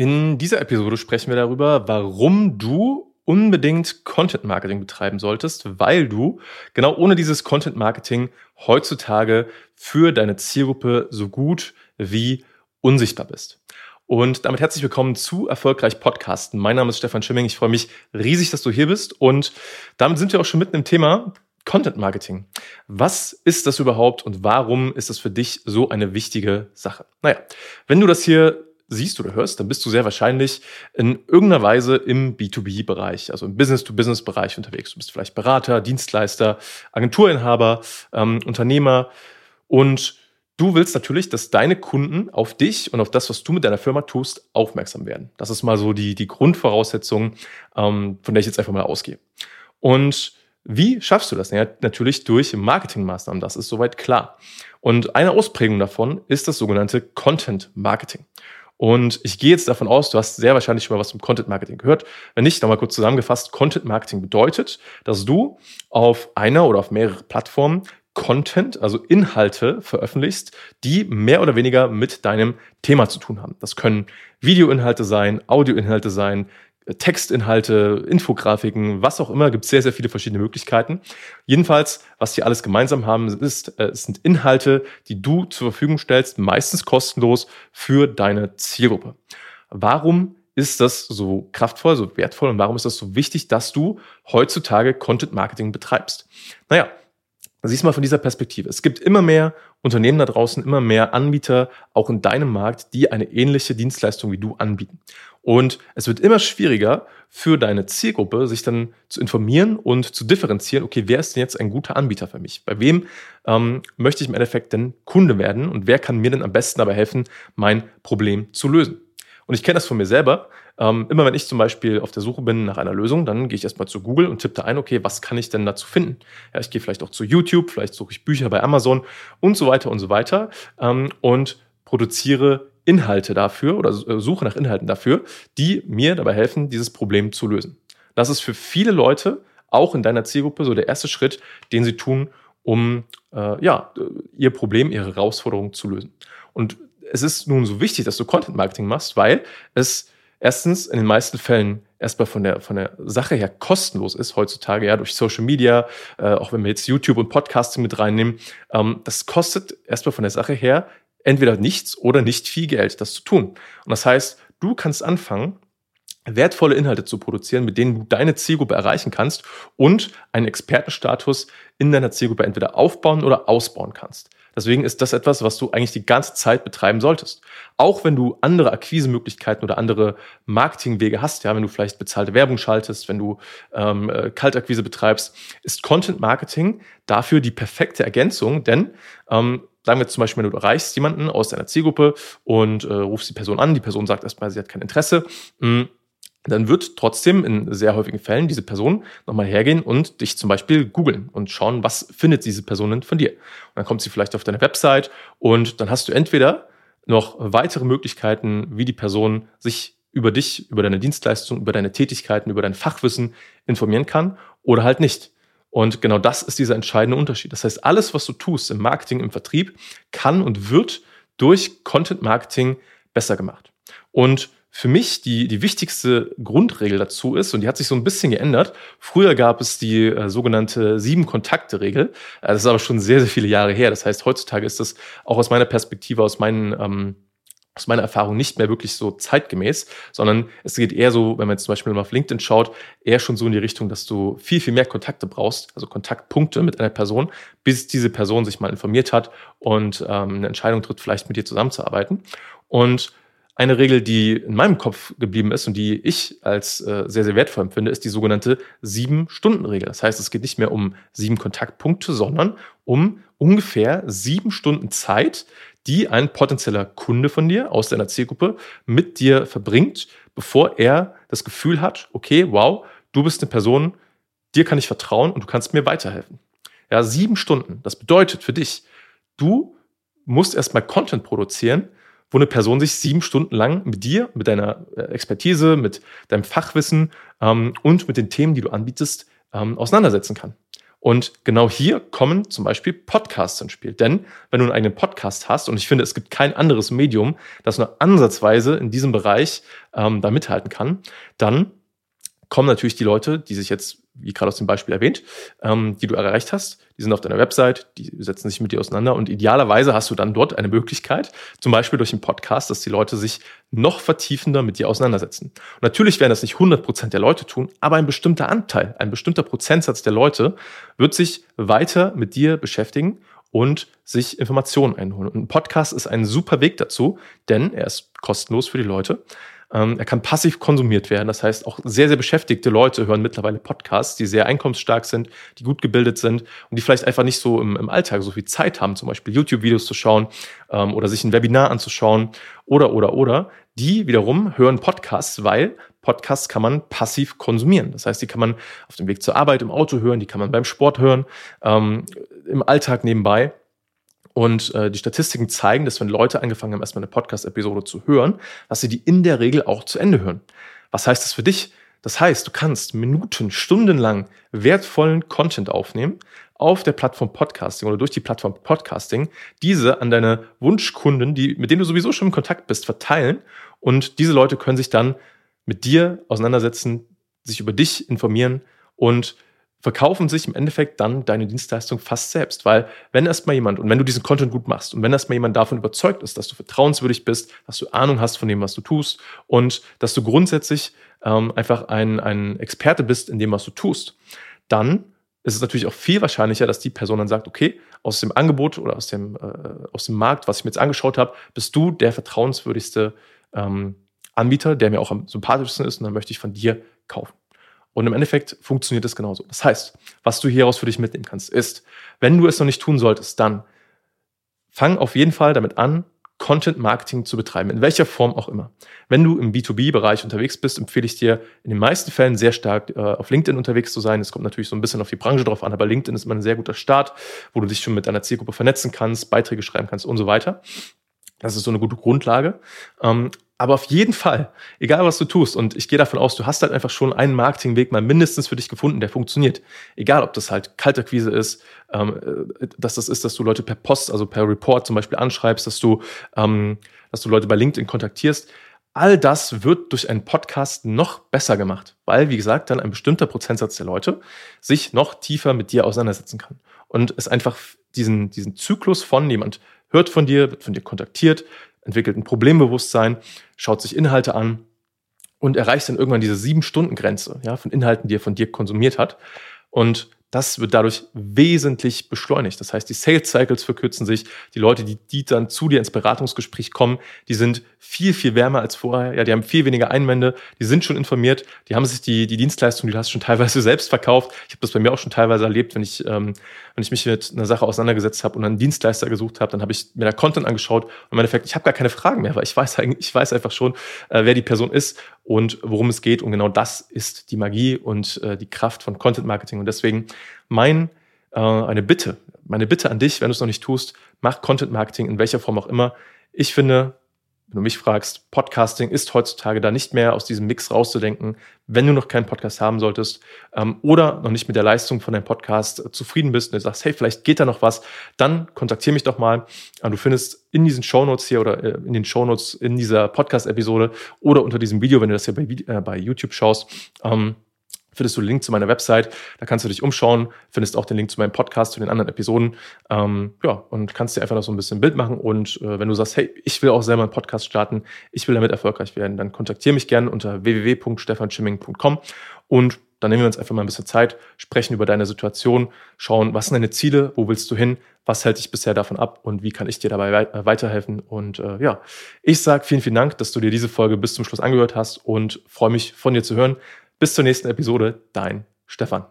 In dieser Episode sprechen wir darüber, warum du unbedingt Content Marketing betreiben solltest, weil du genau ohne dieses Content Marketing heutzutage für deine Zielgruppe so gut wie unsichtbar bist. Und damit herzlich willkommen zu Erfolgreich Podcasten. Mein Name ist Stefan Schimming. Ich freue mich riesig, dass du hier bist. Und damit sind wir auch schon mitten im Thema Content Marketing. Was ist das überhaupt und warum ist das für dich so eine wichtige Sache? Naja, wenn du das hier siehst oder hörst, dann bist du sehr wahrscheinlich in irgendeiner Weise im B2B-Bereich, also im Business-to-Business-Bereich unterwegs. Du bist vielleicht Berater, Dienstleister, Agenturinhaber, ähm, Unternehmer und Du willst natürlich, dass deine Kunden auf dich und auf das, was du mit deiner Firma tust, aufmerksam werden. Das ist mal so die, die Grundvoraussetzung, ähm, von der ich jetzt einfach mal ausgehe. Und wie schaffst du das? Ja, natürlich durch Marketingmaßnahmen, das ist soweit klar. Und eine Ausprägung davon ist das sogenannte Content Marketing. Und ich gehe jetzt davon aus, du hast sehr wahrscheinlich schon mal was zum Content Marketing gehört. Wenn nicht, nochmal kurz zusammengefasst, Content Marketing bedeutet, dass du auf einer oder auf mehrere Plattformen Content, also Inhalte veröffentlichst, die mehr oder weniger mit deinem Thema zu tun haben. Das können Videoinhalte sein, Audioinhalte sein, Textinhalte, Infografiken, was auch immer, gibt sehr, sehr viele verschiedene Möglichkeiten. Jedenfalls, was die alles gemeinsam haben, ist, äh, sind Inhalte, die du zur Verfügung stellst, meistens kostenlos für deine Zielgruppe. Warum ist das so kraftvoll, so wertvoll und warum ist das so wichtig, dass du heutzutage Content Marketing betreibst? Naja, Siehst mal von dieser Perspektive. Es gibt immer mehr Unternehmen da draußen, immer mehr Anbieter, auch in deinem Markt, die eine ähnliche Dienstleistung wie du anbieten. Und es wird immer schwieriger für deine Zielgruppe, sich dann zu informieren und zu differenzieren, okay, wer ist denn jetzt ein guter Anbieter für mich? Bei wem ähm, möchte ich im Endeffekt denn Kunde werden und wer kann mir denn am besten dabei helfen, mein Problem zu lösen? Und ich kenne das von mir selber. Ähm, immer wenn ich zum Beispiel auf der Suche bin nach einer Lösung, dann gehe ich erstmal zu Google und tippe da ein, okay, was kann ich denn dazu finden? Ja, ich gehe vielleicht auch zu YouTube, vielleicht suche ich Bücher bei Amazon und so weiter und so weiter ähm, und produziere Inhalte dafür oder äh, suche nach Inhalten dafür, die mir dabei helfen, dieses Problem zu lösen. Das ist für viele Leute, auch in deiner Zielgruppe, so der erste Schritt, den sie tun, um äh, ja, ihr Problem, ihre Herausforderung zu lösen. Und es ist nun so wichtig, dass du Content Marketing machst, weil es erstens in den meisten Fällen erstmal von der, von der Sache her kostenlos ist heutzutage, ja, durch Social Media, äh, auch wenn wir jetzt YouTube und Podcasting mit reinnehmen, ähm, das kostet erstmal von der Sache her entweder nichts oder nicht viel Geld, das zu tun. Und das heißt, du kannst anfangen, wertvolle Inhalte zu produzieren, mit denen du deine Zielgruppe erreichen kannst und einen Expertenstatus in deiner Zielgruppe entweder aufbauen oder ausbauen kannst. Deswegen ist das etwas, was du eigentlich die ganze Zeit betreiben solltest. Auch wenn du andere Akquisemöglichkeiten oder andere Marketingwege hast, ja, wenn du vielleicht bezahlte Werbung schaltest, wenn du ähm, äh, Kaltakquise betreibst, ist Content Marketing dafür die perfekte Ergänzung, denn ähm, sagen wir zum Beispiel, wenn du erreichst jemanden aus deiner Zielgruppe und äh, rufst die Person an, die Person sagt erstmal, sie hat kein Interesse, mh, hm, dann wird trotzdem in sehr häufigen Fällen diese Person nochmal hergehen und dich zum Beispiel googeln und schauen, was findet diese Person denn von dir. Und dann kommt sie vielleicht auf deine Website und dann hast du entweder noch weitere Möglichkeiten, wie die Person sich über dich, über deine Dienstleistung, über deine Tätigkeiten, über dein Fachwissen informieren kann oder halt nicht. Und genau das ist dieser entscheidende Unterschied. Das heißt, alles, was du tust im Marketing, im Vertrieb, kann und wird durch Content Marketing besser gemacht. Und für mich die, die wichtigste Grundregel dazu ist, und die hat sich so ein bisschen geändert. Früher gab es die äh, sogenannte Sieben-Kontakte-Regel. Äh, das ist aber schon sehr, sehr viele Jahre her. Das heißt, heutzutage ist das auch aus meiner Perspektive, aus meinen ähm, aus meiner Erfahrung nicht mehr wirklich so zeitgemäß, sondern es geht eher so, wenn man jetzt zum Beispiel mal auf LinkedIn schaut, eher schon so in die Richtung, dass du viel, viel mehr Kontakte brauchst, also Kontaktpunkte mit einer Person, bis diese Person sich mal informiert hat und ähm, eine Entscheidung tritt, vielleicht mit dir zusammenzuarbeiten. Und eine Regel, die in meinem Kopf geblieben ist und die ich als äh, sehr, sehr wertvoll empfinde, ist die sogenannte Sieben-Stunden-Regel. Das heißt, es geht nicht mehr um sieben Kontaktpunkte, sondern um ungefähr sieben Stunden Zeit, die ein potenzieller Kunde von dir aus deiner Zielgruppe mit dir verbringt, bevor er das Gefühl hat, okay, wow, du bist eine Person, dir kann ich vertrauen und du kannst mir weiterhelfen. Ja, sieben Stunden. Das bedeutet für dich, du musst erstmal Content produzieren, wo eine Person sich sieben Stunden lang mit dir, mit deiner äh, Expertise, mit deinem Fachwissen ähm, und mit den Themen, die du anbietest, ähm, auseinandersetzen kann. Und genau hier kommen zum Beispiel Podcasts ins Spiel. Denn wenn du einen eigenen Podcast hast, und ich finde, es gibt kein anderes Medium, das nur ansatzweise in diesem Bereich ähm, da mithalten kann, dann kommen natürlich die Leute, die sich jetzt, wie gerade aus dem Beispiel erwähnt, ähm, die du erreicht hast, die sind auf deiner Website, die setzen sich mit dir auseinander und idealerweise hast du dann dort eine Möglichkeit, zum Beispiel durch einen Podcast, dass die Leute sich noch vertiefender mit dir auseinandersetzen. Und natürlich werden das nicht 100 Prozent der Leute tun, aber ein bestimmter Anteil, ein bestimmter Prozentsatz der Leute wird sich weiter mit dir beschäftigen und sich Informationen einholen. Und ein Podcast ist ein super Weg dazu, denn er ist kostenlos für die Leute. Ähm, er kann passiv konsumiert werden. Das heißt, auch sehr, sehr beschäftigte Leute hören mittlerweile Podcasts, die sehr einkommensstark sind, die gut gebildet sind und die vielleicht einfach nicht so im, im Alltag so viel Zeit haben, zum Beispiel YouTube-Videos zu schauen ähm, oder sich ein Webinar anzuschauen oder, oder, oder. Die wiederum hören Podcasts, weil Podcasts kann man passiv konsumieren. Das heißt, die kann man auf dem Weg zur Arbeit im Auto hören, die kann man beim Sport hören, ähm, im Alltag nebenbei. Und äh, die Statistiken zeigen, dass wenn Leute angefangen haben, erstmal eine Podcast-Episode zu hören, dass sie die in der Regel auch zu Ende hören. Was heißt das für dich? Das heißt, du kannst Minuten, Stunden lang wertvollen Content aufnehmen auf der Plattform Podcasting oder durch die Plattform Podcasting, diese an deine Wunschkunden, die, mit denen du sowieso schon in Kontakt bist, verteilen. Und diese Leute können sich dann mit dir auseinandersetzen, sich über dich informieren und verkaufen sich im Endeffekt dann deine Dienstleistung fast selbst. Weil wenn erstmal jemand, und wenn du diesen Content gut machst, und wenn erstmal jemand davon überzeugt ist, dass du vertrauenswürdig bist, dass du Ahnung hast von dem, was du tust und dass du grundsätzlich ähm, einfach ein, ein Experte bist in dem, was du tust, dann ist es natürlich auch viel wahrscheinlicher, dass die Person dann sagt, okay, aus dem Angebot oder aus dem, äh, aus dem Markt, was ich mir jetzt angeschaut habe, bist du der vertrauenswürdigste ähm, Anbieter, der mir auch am sympathischsten ist und dann möchte ich von dir kaufen. Und im Endeffekt funktioniert es genauso. Das heißt, was du hieraus für dich mitnehmen kannst, ist, wenn du es noch nicht tun solltest, dann fang auf jeden Fall damit an, Content Marketing zu betreiben, in welcher Form auch immer. Wenn du im B2B-Bereich unterwegs bist, empfehle ich dir in den meisten Fällen sehr stark äh, auf LinkedIn unterwegs zu sein. Es kommt natürlich so ein bisschen auf die Branche drauf an, aber LinkedIn ist immer ein sehr guter Start, wo du dich schon mit deiner Zielgruppe vernetzen kannst, Beiträge schreiben kannst und so weiter. Das ist so eine gute Grundlage. Ähm, aber auf jeden Fall, egal was du tust, und ich gehe davon aus, du hast halt einfach schon einen Marketingweg mal mindestens für dich gefunden, der funktioniert. Egal, ob das halt Kalterquise ist, ähm, äh, dass das ist, dass du Leute per Post, also per Report zum Beispiel anschreibst, dass du, ähm, dass du Leute bei LinkedIn kontaktierst. All das wird durch einen Podcast noch besser gemacht, weil, wie gesagt, dann ein bestimmter Prozentsatz der Leute sich noch tiefer mit dir auseinandersetzen kann. Und es einfach diesen, diesen Zyklus von jemand hört von dir, wird von dir kontaktiert, entwickelt ein Problembewusstsein, schaut sich Inhalte an und erreicht dann irgendwann diese sieben Stunden Grenze ja, von Inhalten, die er von dir konsumiert hat. Und das wird dadurch wesentlich beschleunigt. Das heißt, die Sales Cycles verkürzen sich. Die Leute, die, die dann zu dir ins Beratungsgespräch kommen, die sind viel, viel wärmer als vorher. Ja, die haben viel weniger Einwände. Die sind schon informiert. Die haben sich die, die Dienstleistung, die du hast, schon teilweise selbst verkauft. Ich habe das bei mir auch schon teilweise erlebt, wenn ich, ähm, wenn ich mich mit einer Sache auseinandergesetzt habe und einen Dienstleister gesucht habe, dann habe ich mir da Content angeschaut und im Endeffekt, ich habe gar keine Fragen mehr, weil ich weiß, ich weiß einfach schon, äh, wer die Person ist und worum es geht. Und genau das ist die Magie und äh, die Kraft von Content Marketing. Und deswegen mein, äh, eine Bitte, meine Bitte an dich, wenn du es noch nicht tust, mach Content Marketing in welcher Form auch immer. Ich finde, wenn du mich fragst, Podcasting ist heutzutage da nicht mehr aus diesem Mix rauszudenken, wenn du noch keinen Podcast haben solltest ähm, oder noch nicht mit der Leistung von deinem Podcast äh, zufrieden bist und du sagst, hey, vielleicht geht da noch was, dann kontaktiere mich doch mal. Äh, du findest in diesen Shownotes hier oder äh, in den Shownotes in dieser Podcast-Episode oder unter diesem Video, wenn du das hier bei, äh, bei YouTube schaust, ähm, findest du den Link zu meiner Website. Da kannst du dich umschauen, findest auch den Link zu meinem Podcast, zu den anderen Episoden. Ähm, ja, und kannst dir einfach noch so ein bisschen Bild machen. Und äh, wenn du sagst, hey, ich will auch selber einen Podcast starten, ich will damit erfolgreich werden, dann kontaktiere mich gerne unter www.stefanschimming.com und dann nehmen wir uns einfach mal ein bisschen Zeit, sprechen über deine Situation, schauen, was sind deine Ziele, wo willst du hin, was hält dich bisher davon ab und wie kann ich dir dabei äh, weiterhelfen. Und äh, ja, ich sage vielen, vielen Dank, dass du dir diese Folge bis zum Schluss angehört hast und freue mich von dir zu hören. Bis zur nächsten Episode, dein Stefan.